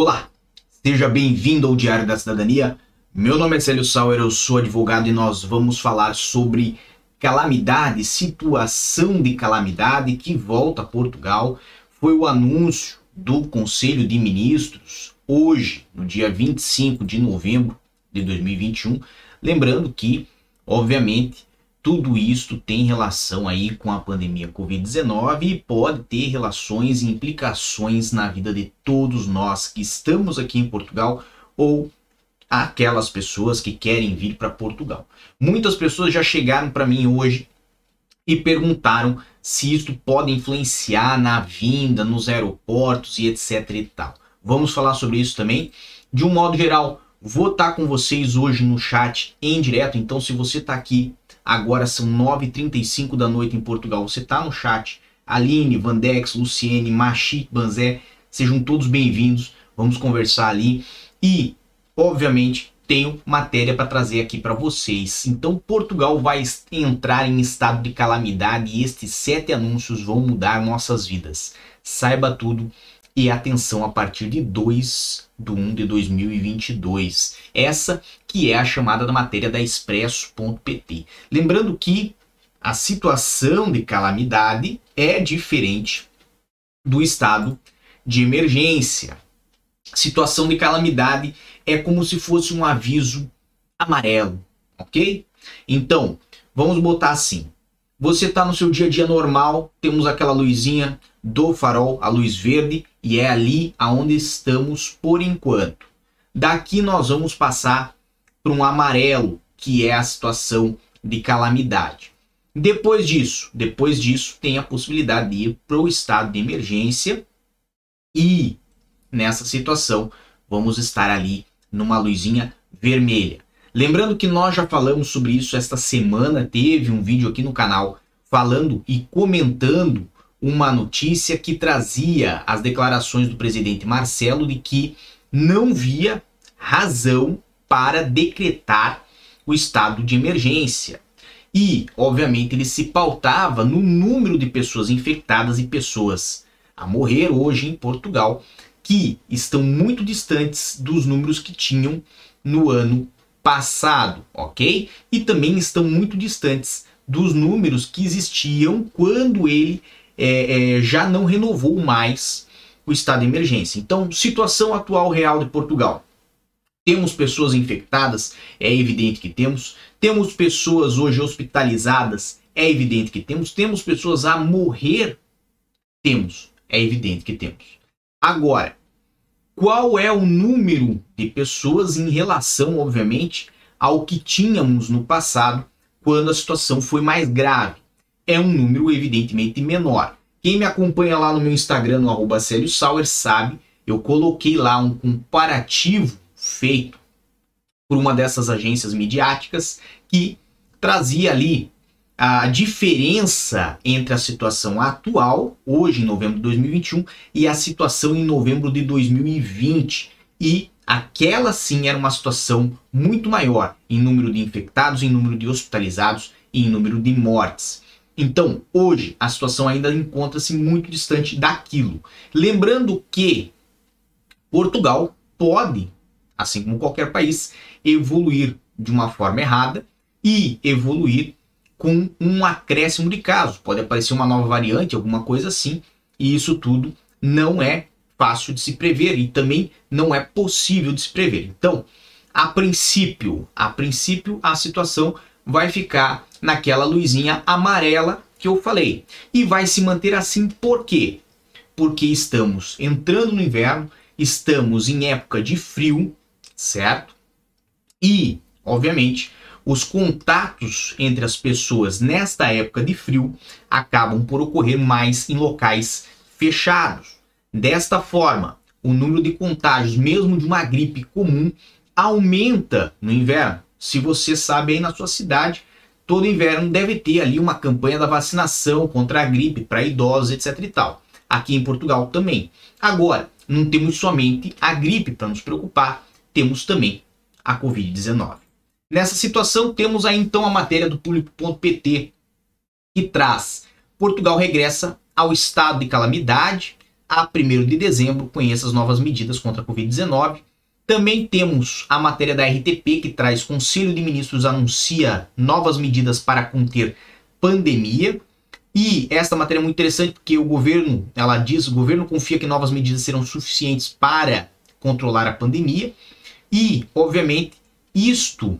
Olá, seja bem-vindo ao Diário da Cidadania. Meu nome é Célio Sauer, eu sou advogado e nós vamos falar sobre calamidade, situação de calamidade que volta a Portugal. Foi o anúncio do Conselho de Ministros hoje, no dia 25 de novembro de 2021. Lembrando que, obviamente, tudo isso tem relação aí com a pandemia Covid-19 e pode ter relações e implicações na vida de todos nós que estamos aqui em Portugal ou aquelas pessoas que querem vir para Portugal. Muitas pessoas já chegaram para mim hoje e perguntaram se isso pode influenciar na vinda, nos aeroportos e etc e tal. Vamos falar sobre isso também. De um modo geral, vou estar com vocês hoje no chat em direto, então se você está aqui Agora são 9h35 da noite em Portugal. Você está no chat. Aline, Vandex, Luciene, Machi, Banzé, sejam todos bem-vindos. Vamos conversar ali. E, obviamente, tenho matéria para trazer aqui para vocês. Então, Portugal vai entrar em estado de calamidade e estes sete anúncios vão mudar nossas vidas. Saiba tudo e atenção a partir de 2 de 1 de 2022. Essa que é a chamada da matéria da expresso.pt. Lembrando que a situação de calamidade é diferente do estado de emergência. Situação de calamidade é como se fosse um aviso amarelo, ok? Então, vamos botar assim. Você está no seu dia a dia normal, temos aquela luzinha do farol, a luz verde, e é ali aonde estamos por enquanto. Daqui nós vamos passar para um amarelo, que é a situação de calamidade. Depois disso, depois disso tem a possibilidade de ir para o estado de emergência e nessa situação vamos estar ali numa luzinha vermelha. Lembrando que nós já falamos sobre isso esta semana, teve um vídeo aqui no canal falando e comentando uma notícia que trazia as declarações do presidente Marcelo de que não via razão para decretar o estado de emergência. E, obviamente, ele se pautava no número de pessoas infectadas e pessoas a morrer hoje em Portugal, que estão muito distantes dos números que tinham no ano passado, ok? E também estão muito distantes dos números que existiam quando ele é, é, já não renovou mais o estado de emergência. Então, situação atual real de Portugal. Temos pessoas infectadas, é evidente que temos. Temos pessoas hoje hospitalizadas, é evidente que temos. Temos pessoas a morrer, temos, é evidente que temos. Agora, qual é o número de pessoas em relação, obviamente, ao que tínhamos no passado, quando a situação foi mais grave? É um número evidentemente menor. Quem me acompanha lá no meu Instagram, no arroba Sauer, sabe, eu coloquei lá um comparativo feito por uma dessas agências midiáticas que trazia ali a diferença entre a situação atual, hoje em novembro de 2021, e a situação em novembro de 2020. E aquela sim era uma situação muito maior em número de infectados, em número de hospitalizados e em número de mortes. Então, hoje, a situação ainda encontra-se muito distante daquilo. Lembrando que Portugal pode, assim como qualquer país, evoluir de uma forma errada e evoluir com um acréscimo de casos. Pode aparecer uma nova variante, alguma coisa assim, e isso tudo não é fácil de se prever e também não é possível de se prever. Então, a princípio, a princípio a situação vai ficar naquela luzinha amarela que eu falei. E vai se manter assim por quê? Porque estamos entrando no inverno, estamos em época de frio, certo? E, obviamente, os contatos entre as pessoas nesta época de frio acabam por ocorrer mais em locais fechados. Desta forma, o número de contágios, mesmo de uma gripe comum, aumenta no inverno. Se você sabe aí na sua cidade, todo inverno deve ter ali uma campanha da vacinação contra a gripe para idosos, etc e tal. Aqui em Portugal também. Agora, não temos somente a gripe para nos preocupar, temos também a Covid-19. Nessa situação, temos aí então a matéria do público.pt que traz Portugal regressa ao estado de calamidade a 1 de dezembro com essas novas medidas contra a Covid-19. Também temos a matéria da RTP que traz Conselho de Ministros anuncia novas medidas para conter pandemia. E esta matéria é muito interessante porque o governo, ela diz, o governo confia que novas medidas serão suficientes para controlar a pandemia. E, obviamente, isto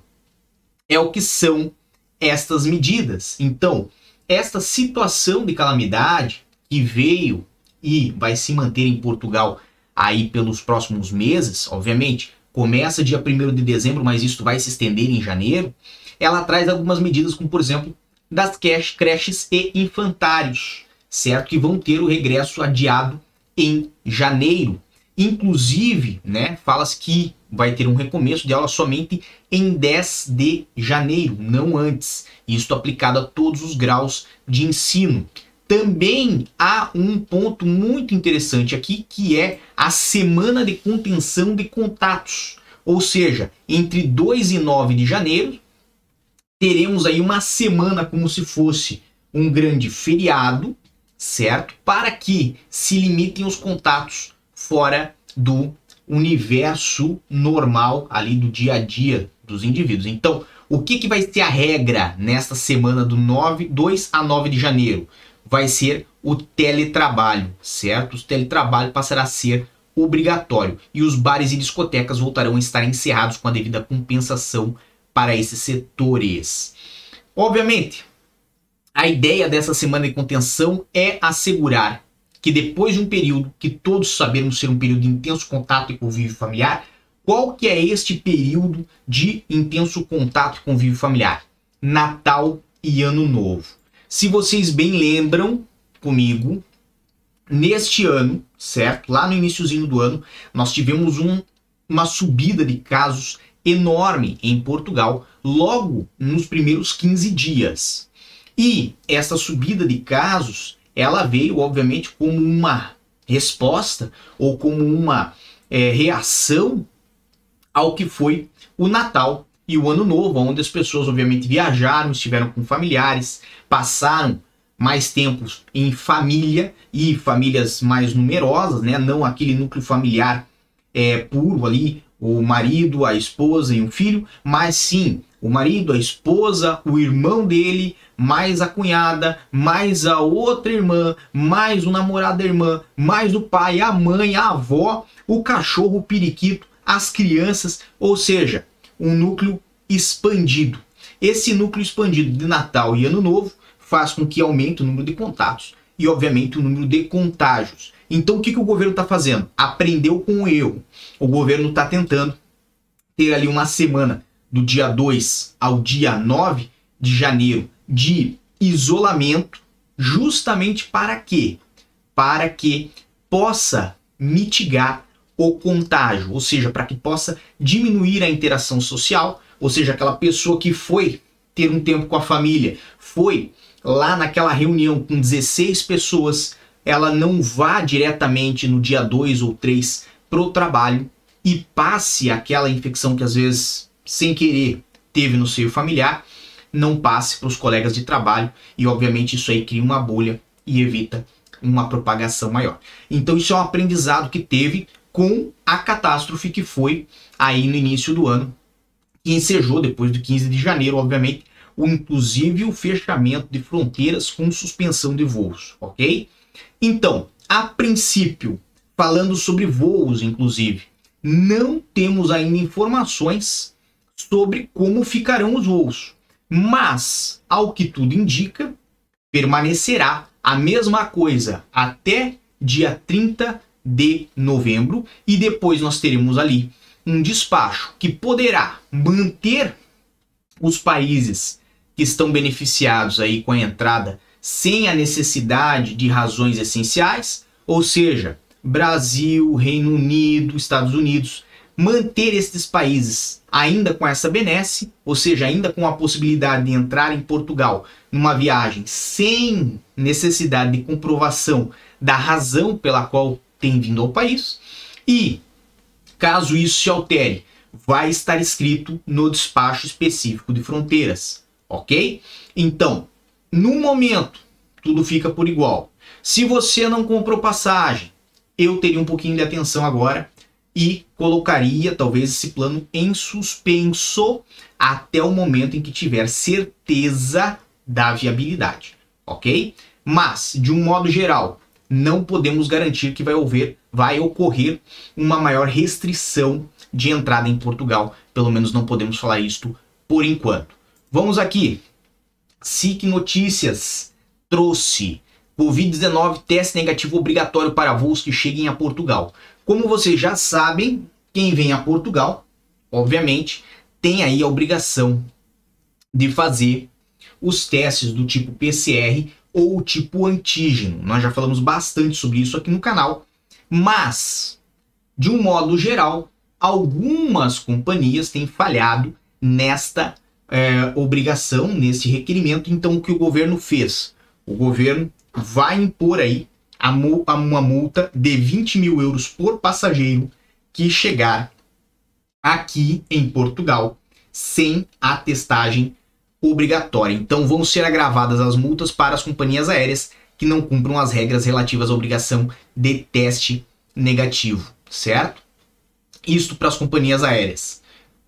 é o que são estas medidas. Então, esta situação de calamidade que veio e vai se manter em Portugal aí pelos próximos meses, obviamente, começa dia 1 de dezembro, mas isso vai se estender em janeiro, ela traz algumas medidas, como por exemplo, das creches e infantários, certo? Que vão ter o regresso adiado em janeiro. Inclusive, né, fala-se que vai ter um recomeço de aula somente em 10 de janeiro, não antes. Isso aplicado a todos os graus de ensino. Também há um ponto muito interessante aqui, que é a semana de contenção de contatos. Ou seja, entre 2 e 9 de janeiro, teremos aí uma semana como se fosse um grande feriado, certo? Para que se limitem os contatos fora do universo normal ali do dia a dia dos indivíduos. Então, o que, que vai ser a regra nesta semana do 9, 2 a 9 de janeiro? Vai ser o teletrabalho, certo? O teletrabalho passará a ser obrigatório e os bares e discotecas voltarão a estar encerrados com a devida compensação para esses setores. Obviamente, a ideia dessa semana de contenção é assegurar que depois de um período que todos sabemos ser um período de intenso contato e convívio familiar, qual que é este período de intenso contato e convívio familiar? Natal e Ano Novo. Se vocês bem lembram comigo, neste ano, certo? Lá no iníciozinho do ano, nós tivemos um, uma subida de casos enorme em Portugal, logo nos primeiros 15 dias. E essa subida de casos, ela veio, obviamente, como uma resposta ou como uma é, reação ao que foi o Natal e o Ano Novo, onde as pessoas, obviamente, viajaram, estiveram com familiares, passaram mais tempos em família e famílias mais numerosas, né? Não aquele núcleo familiar é, puro ali, o marido, a esposa e um filho, mas sim o marido, a esposa, o irmão dele, mais a cunhada, mais a outra irmã, mais o namorado da irmã, mais o pai, a mãe, a avó, o cachorro, o periquito, as crianças, ou seja, um núcleo expandido. Esse núcleo expandido de Natal e Ano Novo faz com que aumente o número de contatos e, obviamente, o número de contágios. Então, o que, que o governo está fazendo? Aprendeu com o erro. O governo está tentando ter ali uma semana do dia 2 ao dia 9 de janeiro de isolamento, justamente para quê? Para que possa mitigar o contágio, ou seja, para que possa diminuir a interação social, ou seja, aquela pessoa que foi ter um tempo com a família, foi lá naquela reunião com 16 pessoas, ela não vá diretamente no dia 2 ou 3 para o trabalho e passe aquela infecção que às vezes, sem querer, teve no seio familiar, não passe para os colegas de trabalho e, obviamente, isso aí cria uma bolha e evita uma propagação maior. Então, isso é um aprendizado que teve com a catástrofe que foi aí no início do ano, que ensejou depois do 15 de janeiro, obviamente, o inclusive o fechamento de fronteiras com suspensão de voos, ok? Então, a princípio, falando sobre voos, inclusive, não temos ainda informações sobre como ficarão os voos, mas, ao que tudo indica, permanecerá a mesma coisa até dia 30 de novembro e depois nós teremos ali um despacho que poderá manter os países que estão beneficiados aí com a entrada sem a necessidade de razões essenciais, ou seja, Brasil, Reino Unido, Estados Unidos, manter esses países ainda com essa benesse, ou seja, ainda com a possibilidade de entrar em Portugal numa viagem sem necessidade de comprovação da razão pela qual tem vindo ao país, e caso isso se altere, vai estar escrito no despacho específico de fronteiras ok? Então, no momento, tudo fica por igual. Se você não comprou passagem, eu teria um pouquinho de atenção agora e colocaria talvez esse plano em suspenso até o momento em que tiver certeza da viabilidade, ok? Mas, de um modo geral, não podemos garantir que vai, haver, vai ocorrer uma maior restrição de entrada em Portugal. Pelo menos não podemos falar isto por enquanto. Vamos aqui. SIC Notícias trouxe Covid-19 teste negativo obrigatório para voos que cheguem a Portugal. Como vocês já sabem, quem vem a Portugal, obviamente, tem aí a obrigação de fazer os testes do tipo PCR ou tipo antígeno. Nós já falamos bastante sobre isso aqui no canal, mas de um modo geral, algumas companhias têm falhado nesta é, obrigação, nesse requerimento. Então, o que o governo fez? O governo vai impor aí a, uma multa de 20 mil euros por passageiro que chegar aqui em Portugal sem a testagem obrigatória. Então vão ser agravadas as multas para as companhias aéreas que não cumpram as regras relativas à obrigação de teste negativo, certo? Isto para as companhias aéreas.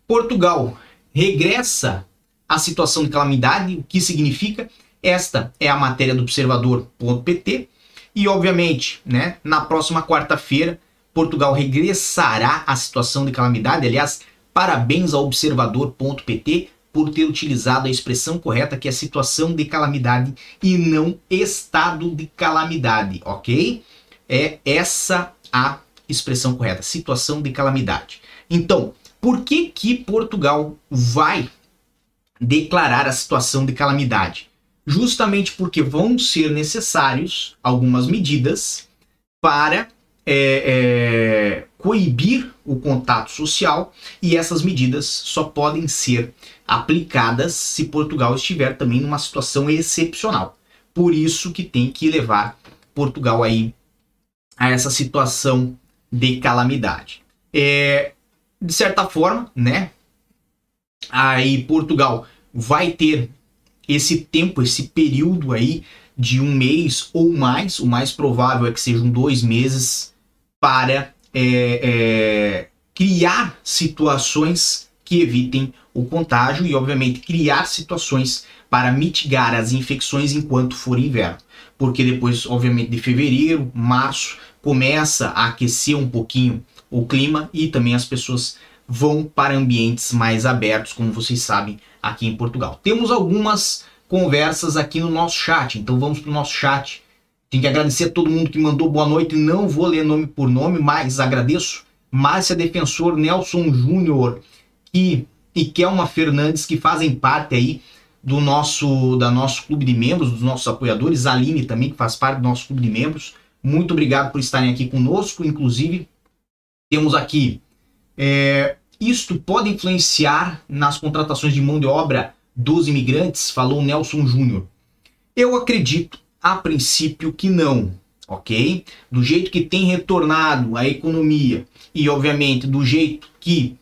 Portugal regressa à situação de calamidade, o que significa? Esta é a matéria do observador.pt e obviamente, né, na próxima quarta-feira Portugal regressará à situação de calamidade. Aliás, parabéns ao observador.pt por ter utilizado a expressão correta que é situação de calamidade e não estado de calamidade, ok? É essa a expressão correta, situação de calamidade. Então, por que que Portugal vai declarar a situação de calamidade? Justamente porque vão ser necessários algumas medidas para é, é, coibir o contato social e essas medidas só podem ser aplicadas se Portugal estiver também numa situação excepcional. Por isso que tem que levar Portugal aí a essa situação de calamidade. É, de certa forma, né? Aí Portugal vai ter esse tempo, esse período aí de um mês ou mais, o mais provável é que sejam dois meses para é, é, criar situações que evitem o contágio e, obviamente, criar situações para mitigar as infecções enquanto for inverno. Porque depois, obviamente, de fevereiro, março, começa a aquecer um pouquinho o clima e também as pessoas vão para ambientes mais abertos, como vocês sabem, aqui em Portugal. Temos algumas conversas aqui no nosso chat, então vamos para o nosso chat. Tenho que agradecer a todo mundo que mandou boa noite, não vou ler nome por nome, mas agradeço. Márcia Defensor, Nelson Júnior e, e Kelma Fernandes, que fazem parte aí do nosso, da nosso clube de membros, dos nossos apoiadores, Aline também, que faz parte do nosso clube de membros. Muito obrigado por estarem aqui conosco. Inclusive, temos aqui. É, isto pode influenciar nas contratações de mão de obra dos imigrantes? Falou Nelson Júnior. Eu acredito, a princípio, que não, ok? Do jeito que tem retornado a economia e, obviamente, do jeito que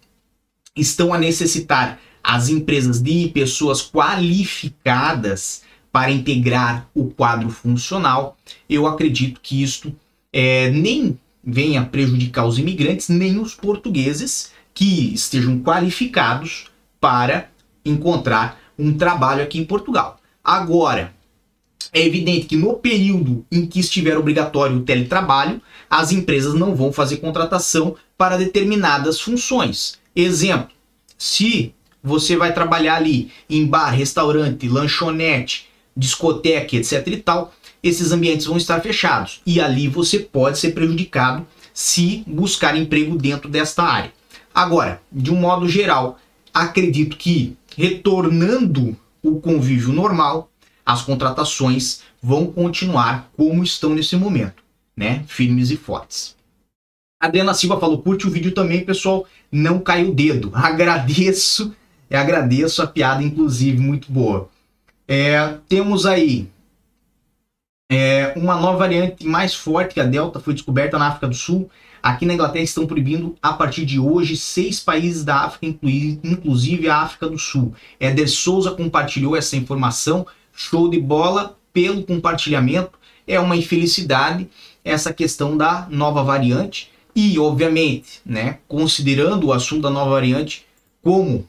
estão a necessitar as empresas de pessoas qualificadas para integrar o quadro funcional, eu acredito que isto é, nem venha prejudicar os imigrantes, nem os portugueses que estejam qualificados para encontrar um trabalho aqui em Portugal. Agora, é evidente que no período em que estiver obrigatório o teletrabalho, as empresas não vão fazer contratação para determinadas funções. Exemplo, se você vai trabalhar ali em bar, restaurante, lanchonete, discoteca, etc e tal, esses ambientes vão estar fechados e ali você pode ser prejudicado se buscar emprego dentro desta área. Agora, de um modo geral, acredito que retornando o convívio normal, as contratações vão continuar como estão nesse momento, né? Firmes e fortes. Adriana Silva falou: curte o vídeo também, pessoal. Não cai o dedo. Agradeço, agradeço a piada, inclusive, muito boa. É, temos aí é, uma nova variante mais forte que a Delta foi descoberta na África do Sul. Aqui na Inglaterra estão proibindo a partir de hoje seis países da África, inclusive a África do Sul. Éder Souza compartilhou essa informação. Show de bola pelo compartilhamento. é uma infelicidade essa questão da nova variante e, obviamente, né, considerando o assunto da nova variante como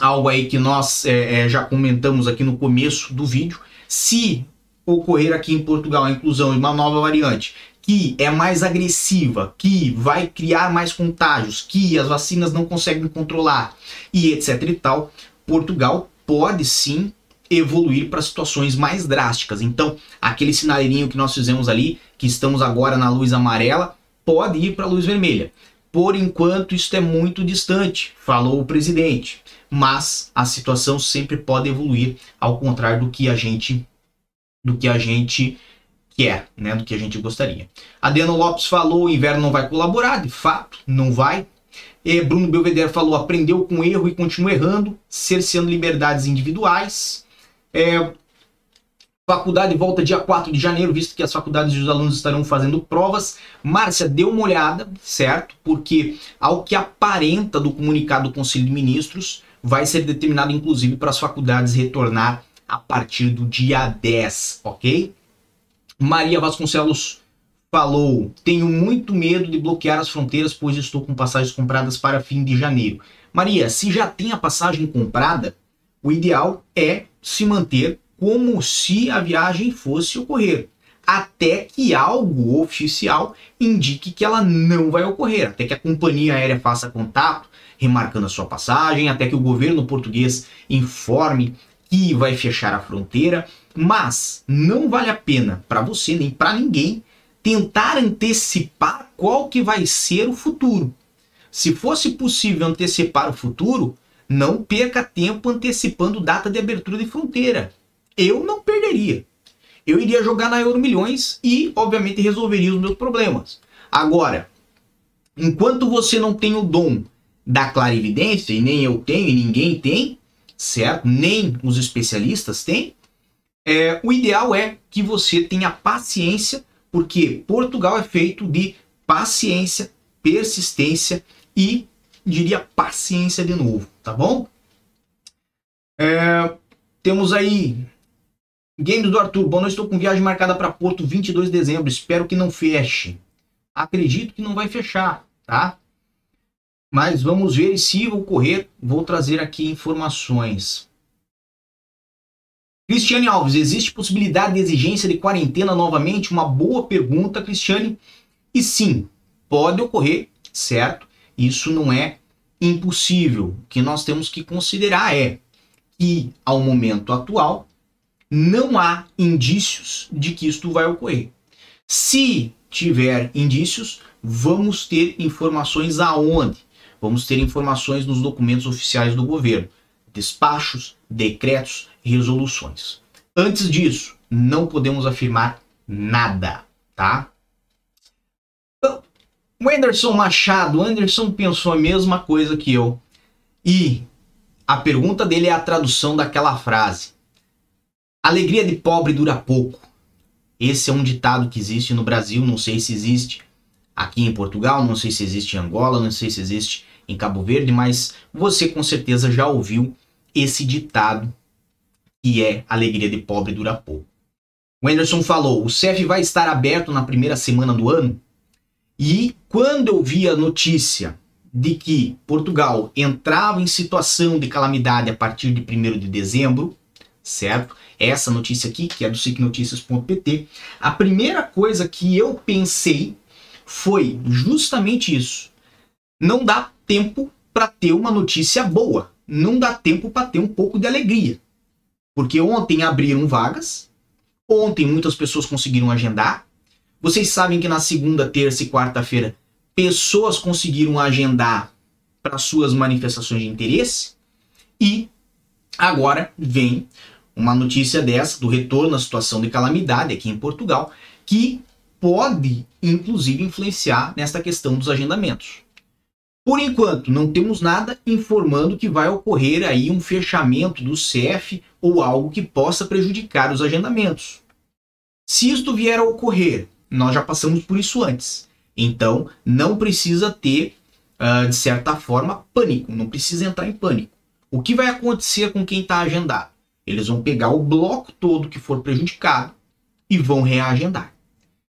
algo aí que nós é, é, já comentamos aqui no começo do vídeo, se ocorrer aqui em Portugal a inclusão de uma nova variante que é mais agressiva, que vai criar mais contágios, que as vacinas não conseguem controlar e etc e tal, Portugal pode sim evoluir para situações mais drásticas. Então, aquele sinaleirinho que nós fizemos ali, que estamos agora na luz amarela, pode ir para a luz vermelha. Por enquanto, isso é muito distante, falou o presidente. Mas a situação sempre pode evoluir, ao contrário do que a gente, do que a gente quer, né, do que a gente gostaria. Adriano Lopes falou: o inverno não vai colaborar, de fato, não vai. E Bruno Belvedere falou: aprendeu com erro e continua errando, cerceando liberdades individuais. É, faculdade volta dia 4 de janeiro, visto que as faculdades e os alunos estarão fazendo provas. Márcia, deu uma olhada, certo? Porque, ao que aparenta do comunicado do Conselho de Ministros, vai ser determinado, inclusive, para as faculdades retornar a partir do dia 10, ok? Maria Vasconcelos falou: Tenho muito medo de bloquear as fronteiras, pois estou com passagens compradas para fim de janeiro. Maria, se já tem a passagem comprada, o ideal é se manter como se a viagem fosse ocorrer, até que algo oficial indique que ela não vai ocorrer, até que a companhia aérea faça contato, remarcando a sua passagem, até que o governo português informe que vai fechar a fronteira, mas não vale a pena para você nem para ninguém tentar antecipar qual que vai ser o futuro. Se fosse possível antecipar o futuro, não perca tempo antecipando data de abertura de fronteira. Eu não perderia. Eu iria jogar na Euro Milhões e, obviamente, resolveria os meus problemas. Agora, enquanto você não tem o dom da clarividência, e nem eu tenho, e ninguém tem, certo? Nem os especialistas têm, é, o ideal é que você tenha paciência, porque Portugal é feito de paciência, persistência e diria paciência de novo, tá bom? É, temos aí Games do Arthur. Bom, não estou com viagem marcada para Porto 22 de dezembro. Espero que não feche. Acredito que não vai fechar, tá? Mas vamos ver se ocorrer. Vou trazer aqui informações. Cristiane Alves, existe possibilidade de exigência de quarentena novamente? Uma boa pergunta, Cristiane. E sim, pode ocorrer, certo? Isso não é impossível. Que nós temos que considerar é que, ao momento atual, não há indícios de que isto vai ocorrer. Se tiver indícios, vamos ter informações aonde? Vamos ter informações nos documentos oficiais do governo, despachos, decretos, resoluções. Antes disso, não podemos afirmar nada, tá? O Anderson Machado, Anderson pensou a mesma coisa que eu. E a pergunta dele é a tradução daquela frase. Alegria de pobre dura pouco. Esse é um ditado que existe no Brasil, não sei se existe aqui em Portugal, não sei se existe em Angola, não sei se existe em Cabo Verde, mas você com certeza já ouviu esse ditado que é alegria de pobre dura pouco. O Anderson falou: o CEF vai estar aberto na primeira semana do ano? E quando eu vi a notícia de que Portugal entrava em situação de calamidade a partir de 1 de dezembro, certo? Essa notícia aqui, que é do sicnoticias.pt, a primeira coisa que eu pensei foi justamente isso. Não dá tempo para ter uma notícia boa, não dá tempo para ter um pouco de alegria. Porque ontem abriram vagas, ontem muitas pessoas conseguiram agendar, vocês sabem que na segunda, terça e quarta-feira pessoas conseguiram agendar para suas manifestações de interesse e agora vem uma notícia dessa do retorno à situação de calamidade aqui em Portugal que pode inclusive influenciar nesta questão dos agendamentos. Por enquanto, não temos nada informando que vai ocorrer aí um fechamento do CEF ou algo que possa prejudicar os agendamentos. Se isto vier a ocorrer nós já passamos por isso antes. Então, não precisa ter, uh, de certa forma, pânico. Não precisa entrar em pânico. O que vai acontecer com quem está agendado? Eles vão pegar o bloco todo que for prejudicado, e vão reagendar.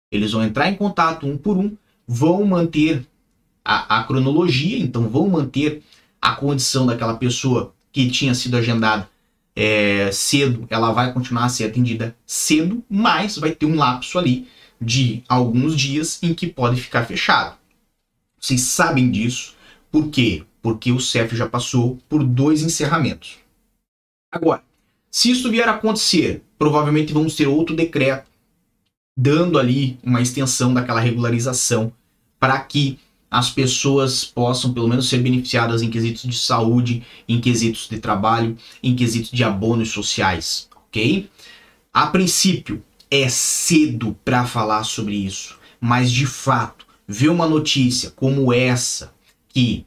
Eles vão entrar em contato um por um, vão manter a, a cronologia, então vão manter a condição daquela pessoa que tinha sido agendada é, cedo, ela vai continuar a ser atendida cedo, mas vai ter um lapso ali de alguns dias em que pode ficar fechado. Vocês sabem disso, por quê? Porque o CEF já passou por dois encerramentos. Agora, se isso vier a acontecer, provavelmente vamos ter outro decreto dando ali uma extensão daquela regularização para que as pessoas possam pelo menos ser beneficiadas em quesitos de saúde, em quesitos de trabalho, em quesitos de abonos sociais, ok? A princípio é cedo para falar sobre isso, mas de fato, ver uma notícia como essa que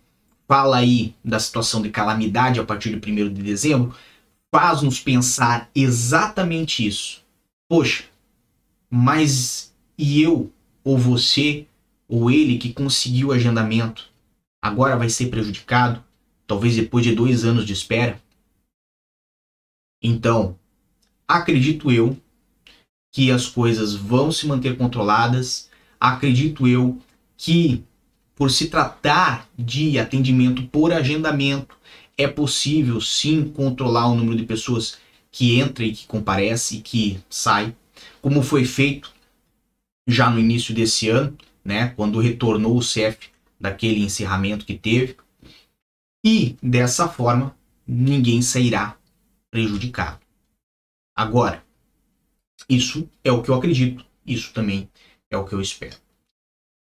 fala aí da situação de calamidade a partir de 1 de dezembro, faz-nos pensar exatamente isso. Poxa, mas e eu ou você ou ele que conseguiu o agendamento agora vai ser prejudicado, talvez depois de dois anos de espera? Então, acredito eu que as coisas vão se manter controladas, acredito eu que, por se tratar de atendimento por agendamento, é possível sim controlar o número de pessoas que entra e que comparece e que sai, como foi feito já no início desse ano, né, quando retornou o CEF daquele encerramento que teve. E dessa forma, ninguém sairá prejudicado. Agora, isso é o que eu acredito, isso também é o que eu espero.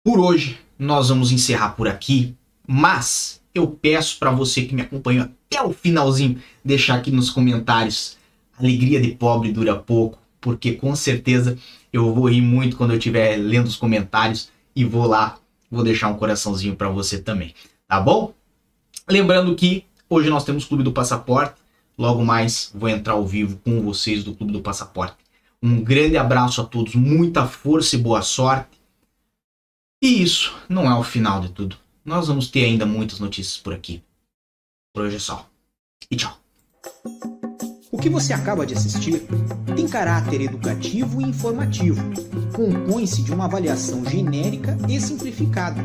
Por hoje, nós vamos encerrar por aqui, mas eu peço para você que me acompanhou até o finalzinho deixar aqui nos comentários. Alegria de pobre dura pouco, porque com certeza eu vou rir muito quando eu estiver lendo os comentários e vou lá, vou deixar um coraçãozinho para você também, tá bom? Lembrando que hoje nós temos Clube do Passaporte, logo mais vou entrar ao vivo com vocês do Clube do Passaporte. Um grande abraço a todos, muita força e boa sorte. E isso não é o final de tudo. Nós vamos ter ainda muitas notícias por aqui. Por hoje é só. E tchau. O que você acaba de assistir tem caráter educativo e informativo. Compõe-se de uma avaliação genérica e simplificada.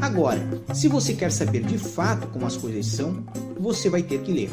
Agora, se você quer saber de fato como as coisas são, você vai ter que ler.